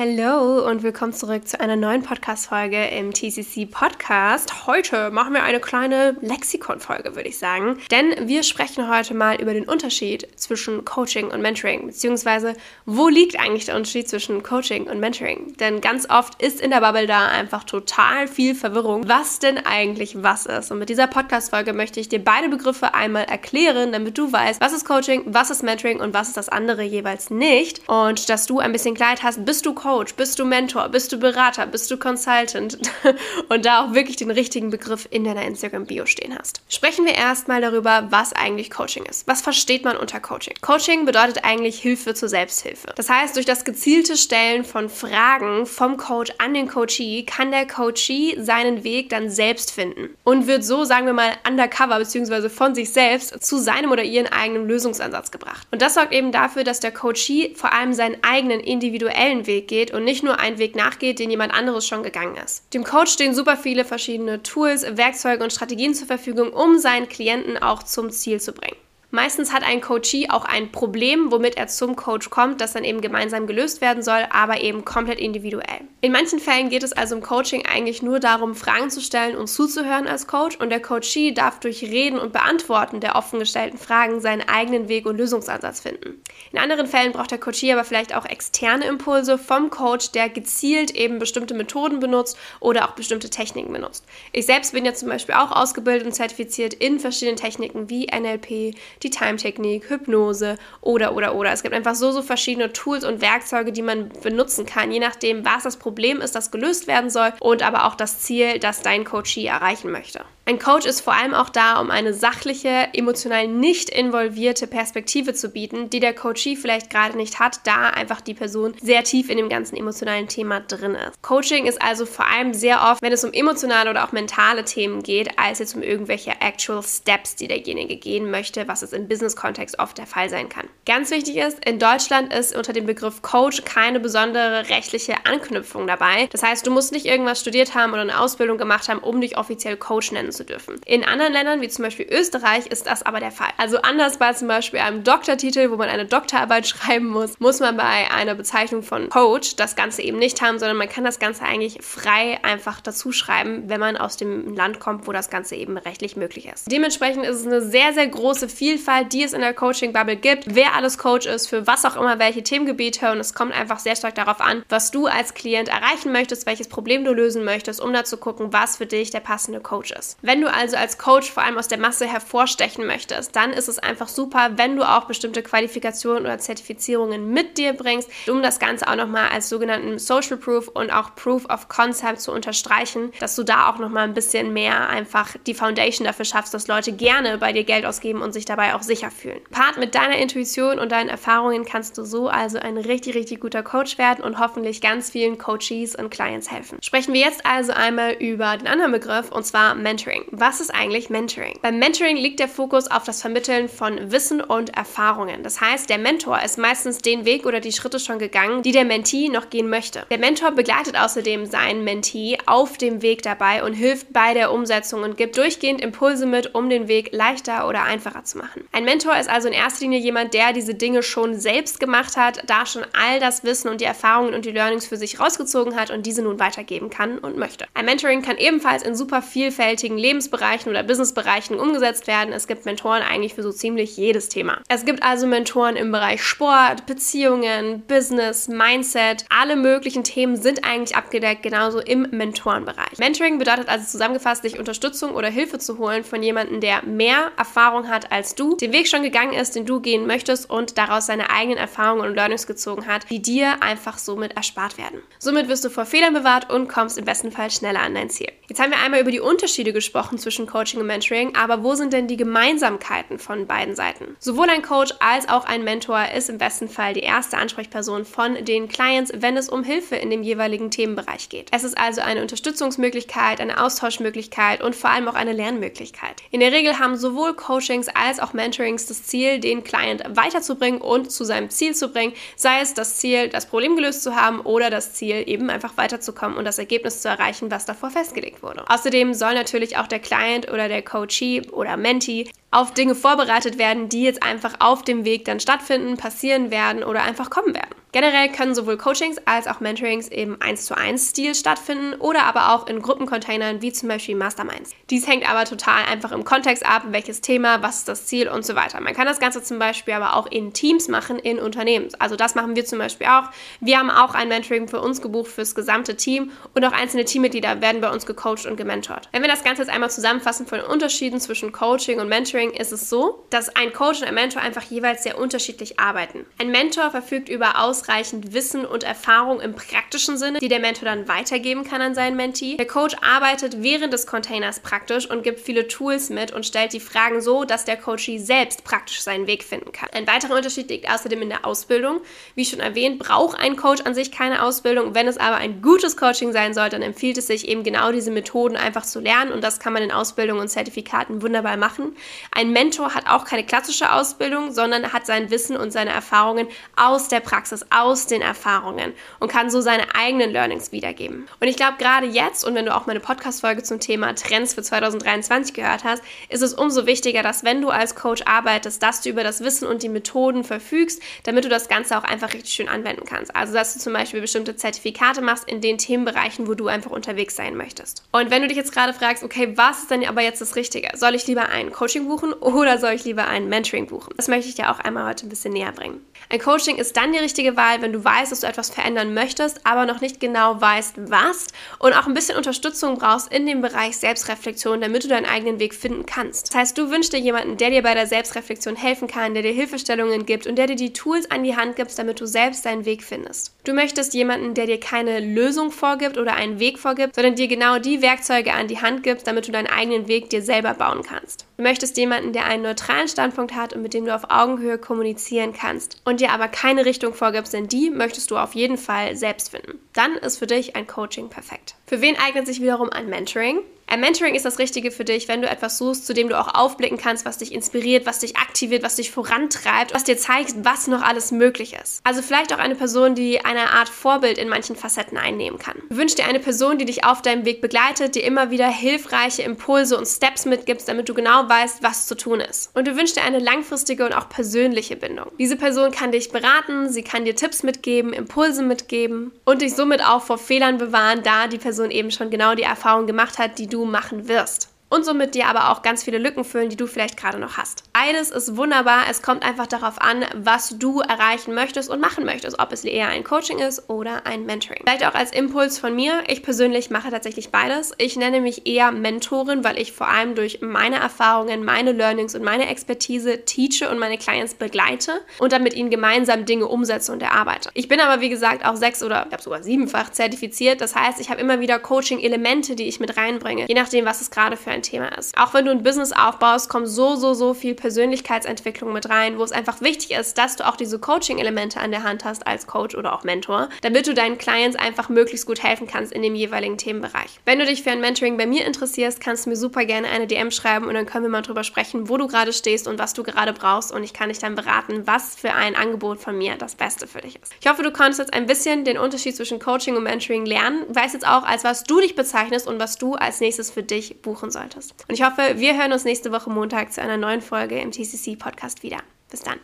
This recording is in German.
Hallo und willkommen zurück zu einer neuen Podcast-Folge im TCC Podcast. Heute machen wir eine kleine Lexikon-Folge, würde ich sagen. Denn wir sprechen heute mal über den Unterschied zwischen Coaching und Mentoring, beziehungsweise wo liegt eigentlich der Unterschied zwischen Coaching und Mentoring? Denn ganz oft ist in der Bubble da einfach total viel Verwirrung, was denn eigentlich was ist. Und mit dieser Podcast-Folge möchte ich dir beide Begriffe einmal erklären, damit du weißt, was ist Coaching, was ist Mentoring und was ist das andere jeweils nicht. Und dass du ein bisschen Klarheit hast, bist du Coach Coach? Bist du Mentor? Bist du Berater? Bist du Consultant? Und da auch wirklich den richtigen Begriff in deiner Instagram-Bio stehen hast. Sprechen wir erstmal darüber, was eigentlich Coaching ist. Was versteht man unter Coaching? Coaching bedeutet eigentlich Hilfe zur Selbsthilfe. Das heißt, durch das gezielte Stellen von Fragen vom Coach an den Coachee kann der Coachee seinen Weg dann selbst finden und wird so, sagen wir mal, undercover bzw. von sich selbst zu seinem oder ihren eigenen Lösungsansatz gebracht. Und das sorgt eben dafür, dass der Coachee vor allem seinen eigenen individuellen Weg geht und nicht nur einen Weg nachgeht, den jemand anderes schon gegangen ist. Dem Coach stehen super viele verschiedene Tools, Werkzeuge und Strategien zur Verfügung, um seinen Klienten auch zum Ziel zu bringen. Meistens hat ein Coachee auch ein Problem, womit er zum Coach kommt, das dann eben gemeinsam gelöst werden soll, aber eben komplett individuell. In manchen Fällen geht es also im Coaching eigentlich nur darum, Fragen zu stellen und zuzuhören als Coach und der Coachee darf durch Reden und Beantworten der offen gestellten Fragen seinen eigenen Weg und Lösungsansatz finden. In anderen Fällen braucht der Coachee aber vielleicht auch externe Impulse vom Coach, der gezielt eben bestimmte Methoden benutzt oder auch bestimmte Techniken benutzt. Ich selbst bin ja zum Beispiel auch ausgebildet und zertifiziert in verschiedenen Techniken wie NLP, die Time-Technik, Hypnose oder, oder, oder. Es gibt einfach so, so verschiedene Tools und Werkzeuge, die man benutzen kann, je nachdem, was das Problem ist, das gelöst werden soll und aber auch das Ziel, das dein Coachee erreichen möchte. Ein Coach ist vor allem auch da, um eine sachliche, emotional nicht involvierte Perspektive zu bieten, die der Coachee vielleicht gerade nicht hat, da einfach die Person sehr tief in dem ganzen emotionalen Thema drin ist. Coaching ist also vor allem sehr oft, wenn es um emotionale oder auch mentale Themen geht, als jetzt um irgendwelche actual Steps, die derjenige gehen möchte, was es im Business-Kontext oft der Fall sein kann. Ganz wichtig ist, in Deutschland ist unter dem Begriff Coach keine besondere rechtliche Anknüpfung dabei. Das heißt, du musst nicht irgendwas studiert haben oder eine Ausbildung gemacht haben, um dich offiziell Coach nennen zu dürfen. In anderen Ländern, wie zum Beispiel Österreich, ist das aber der Fall. Also anders bei zum Beispiel einem Doktortitel, wo man eine Doktorarbeit schreiben muss, muss man bei einer Bezeichnung von Coach das Ganze eben nicht haben, sondern man kann das Ganze eigentlich frei einfach dazu schreiben, wenn man aus dem Land kommt, wo das Ganze eben rechtlich möglich ist. Dementsprechend ist es eine sehr, sehr große Vielfalt, die es in der Coaching-Bubble gibt, wer alles Coach ist, für was auch immer, welche Themengebiete und es kommt einfach sehr stark darauf an, was du als Klient erreichen möchtest, welches Problem du lösen möchtest, um da zu gucken, was für dich der passende Coach ist. Wenn du also als Coach vor allem aus der Masse hervorstechen möchtest, dann ist es einfach super, wenn du auch bestimmte Qualifikationen oder Zertifizierungen mit dir bringst, um das Ganze auch nochmal als sogenannten Social Proof und auch Proof of Concept zu unterstreichen, dass du da auch nochmal ein bisschen mehr einfach die Foundation dafür schaffst, dass Leute gerne bei dir Geld ausgeben und sich dabei auch sicher fühlen. Part mit deiner Intuition und deinen Erfahrungen kannst du so also ein richtig, richtig guter Coach werden und hoffentlich ganz vielen Coaches und Clients helfen. Sprechen wir jetzt also einmal über den anderen Begriff und zwar Mentoring. Mentoring. Was ist eigentlich Mentoring? Beim Mentoring liegt der Fokus auf das Vermitteln von Wissen und Erfahrungen. Das heißt, der Mentor ist meistens den Weg oder die Schritte schon gegangen, die der Mentee noch gehen möchte. Der Mentor begleitet außerdem seinen Mentee auf dem Weg dabei und hilft bei der Umsetzung und gibt durchgehend Impulse mit, um den Weg leichter oder einfacher zu machen. Ein Mentor ist also in erster Linie jemand, der diese Dinge schon selbst gemacht hat, da schon all das Wissen und die Erfahrungen und die Learnings für sich rausgezogen hat und diese nun weitergeben kann und möchte. Ein Mentoring kann ebenfalls in super vielfältigen Lebensbereichen oder Businessbereichen umgesetzt werden. Es gibt Mentoren eigentlich für so ziemlich jedes Thema. Es gibt also Mentoren im Bereich Sport, Beziehungen, Business, Mindset. Alle möglichen Themen sind eigentlich abgedeckt, genauso im Mentorenbereich. Mentoring bedeutet also zusammengefasst, sich Unterstützung oder Hilfe zu holen von jemandem, der mehr Erfahrung hat als du, den Weg schon gegangen ist, den du gehen möchtest und daraus seine eigenen Erfahrungen und Learnings gezogen hat, die dir einfach somit erspart werden. Somit wirst du vor Fehlern bewahrt und kommst im besten Fall schneller an dein Ziel. Jetzt haben wir einmal über die Unterschiede gesprochen besprochen zwischen Coaching und Mentoring, aber wo sind denn die Gemeinsamkeiten von beiden Seiten? Sowohl ein Coach als auch ein Mentor ist im besten Fall die erste Ansprechperson von den Clients, wenn es um Hilfe in dem jeweiligen Themenbereich geht. Es ist also eine Unterstützungsmöglichkeit, eine Austauschmöglichkeit und vor allem auch eine Lernmöglichkeit. In der Regel haben sowohl Coachings als auch Mentorings das Ziel, den Client weiterzubringen und zu seinem Ziel zu bringen, sei es das Ziel, das Problem gelöst zu haben oder das Ziel, eben einfach weiterzukommen und das Ergebnis zu erreichen, was davor festgelegt wurde. Außerdem soll natürlich auch der Client oder der Coachee oder Mentee auf Dinge vorbereitet werden, die jetzt einfach auf dem Weg dann stattfinden, passieren werden oder einfach kommen werden. Generell können sowohl Coachings als auch Mentorings im 1 zu 1 Stil stattfinden oder aber auch in Gruppencontainern wie zum Beispiel Masterminds. Dies hängt aber total einfach im Kontext ab, welches Thema, was ist das Ziel und so weiter. Man kann das Ganze zum Beispiel aber auch in Teams machen, in Unternehmen. Also das machen wir zum Beispiel auch. Wir haben auch ein Mentoring für uns gebucht, fürs gesamte Team und auch einzelne Teammitglieder werden bei uns gecoacht und gementort. Wenn wir das Ganze jetzt einmal zusammenfassen von den Unterschieden zwischen Coaching und Mentoring, ist es so, dass ein Coach und ein Mentor einfach jeweils sehr unterschiedlich arbeiten. Ein Mentor verfügt über aus ausreichend Wissen und Erfahrung im praktischen Sinne, die der Mentor dann weitergeben kann an seinen Mentee. Der Coach arbeitet während des Containers praktisch und gibt viele Tools mit und stellt die Fragen so, dass der Coachee selbst praktisch seinen Weg finden kann. Ein weiterer Unterschied liegt außerdem in der Ausbildung. Wie schon erwähnt, braucht ein Coach an sich keine Ausbildung. Wenn es aber ein gutes Coaching sein soll, dann empfiehlt es sich eben genau diese Methoden einfach zu lernen und das kann man in Ausbildung und Zertifikaten wunderbar machen. Ein Mentor hat auch keine klassische Ausbildung, sondern hat sein Wissen und seine Erfahrungen aus der Praxis, aus den Erfahrungen und kann so seine eigenen Learnings wiedergeben. Und ich glaube, gerade jetzt, und wenn du auch meine Podcast-Folge zum Thema Trends für 2023 gehört hast, ist es umso wichtiger, dass wenn du als Coach arbeitest, dass du über das Wissen und die Methoden verfügst, damit du das Ganze auch einfach richtig schön anwenden kannst. Also, dass du zum Beispiel bestimmte Zertifikate machst in den Themenbereichen, wo du einfach unterwegs sein möchtest. Und wenn du dich jetzt gerade fragst, okay, was ist denn aber jetzt das Richtige? Soll ich lieber ein Coaching buchen oder soll ich lieber ein Mentoring buchen? Das möchte ich dir auch einmal heute ein bisschen näher bringen. Ein Coaching ist dann die richtige Wahl, wenn du weißt, dass du etwas verändern möchtest, aber noch nicht genau weißt, was und auch ein bisschen Unterstützung brauchst in dem Bereich Selbstreflexion, damit du deinen eigenen Weg finden kannst. Das heißt, du wünschst dir jemanden, der dir bei der Selbstreflexion helfen kann, der dir Hilfestellungen gibt und der dir die Tools an die Hand gibt, damit du selbst deinen Weg findest. Du möchtest jemanden, der dir keine Lösung vorgibt oder einen Weg vorgibt, sondern dir genau die Werkzeuge an die Hand gibt, damit du deinen eigenen Weg dir selber bauen kannst. Du möchtest jemanden, der einen neutralen Standpunkt hat und mit dem du auf Augenhöhe kommunizieren kannst und dir aber keine Richtung vorgibst, denn die möchtest du auf jeden Fall selbst finden. Dann ist für dich ein Coaching perfekt. Für wen eignet sich wiederum ein Mentoring? Ein Mentoring ist das Richtige für dich, wenn du etwas suchst, zu dem du auch aufblicken kannst, was dich inspiriert, was dich aktiviert, was dich vorantreibt, was dir zeigt, was noch alles möglich ist. Also vielleicht auch eine Person, die eine Art Vorbild in manchen Facetten einnehmen kann. Du wünschst dir eine Person, die dich auf deinem Weg begleitet, dir immer wieder hilfreiche Impulse und Steps mitgibst, damit du genau weißt, was zu tun ist. Und du wünschst dir eine langfristige und auch persönliche Bindung. Diese Person kann dich beraten, sie kann dir Tipps mitgeben, Impulse mitgeben und dich somit auch vor Fehlern bewahren, da die Person eben schon genau die Erfahrung gemacht hat, die du du machen wirst und somit dir aber auch ganz viele Lücken füllen, die du vielleicht gerade noch hast. Beides ist wunderbar. Es kommt einfach darauf an, was du erreichen möchtest und machen möchtest, ob es eher ein Coaching ist oder ein Mentoring. Vielleicht auch als Impuls von mir. Ich persönlich mache tatsächlich beides. Ich nenne mich eher Mentorin, weil ich vor allem durch meine Erfahrungen, meine Learnings und meine Expertise teache und meine Clients begleite und dann mit ihnen gemeinsam Dinge umsetze und erarbeite. Ich bin aber wie gesagt auch sechs oder ich habe sogar siebenfach zertifiziert. Das heißt, ich habe immer wieder Coaching-Elemente, die ich mit reinbringe, je nachdem, was es gerade für ein Thema ist. Auch wenn du ein Business aufbaust, kommt so, so, so viel Persönlichkeitsentwicklung mit rein, wo es einfach wichtig ist, dass du auch diese Coaching-Elemente an der Hand hast als Coach oder auch Mentor, damit du deinen Clients einfach möglichst gut helfen kannst in dem jeweiligen Themenbereich. Wenn du dich für ein Mentoring bei mir interessierst, kannst du mir super gerne eine DM schreiben und dann können wir mal drüber sprechen, wo du gerade stehst und was du gerade brauchst und ich kann dich dann beraten, was für ein Angebot von mir das Beste für dich ist. Ich hoffe, du konntest jetzt ein bisschen den Unterschied zwischen Coaching und Mentoring lernen, weißt jetzt auch, als was du dich bezeichnest und was du als nächstes für dich buchen solltest. Und ich hoffe, wir hören uns nächste Woche Montag zu einer neuen Folge im TCC Podcast wieder. Bis dann.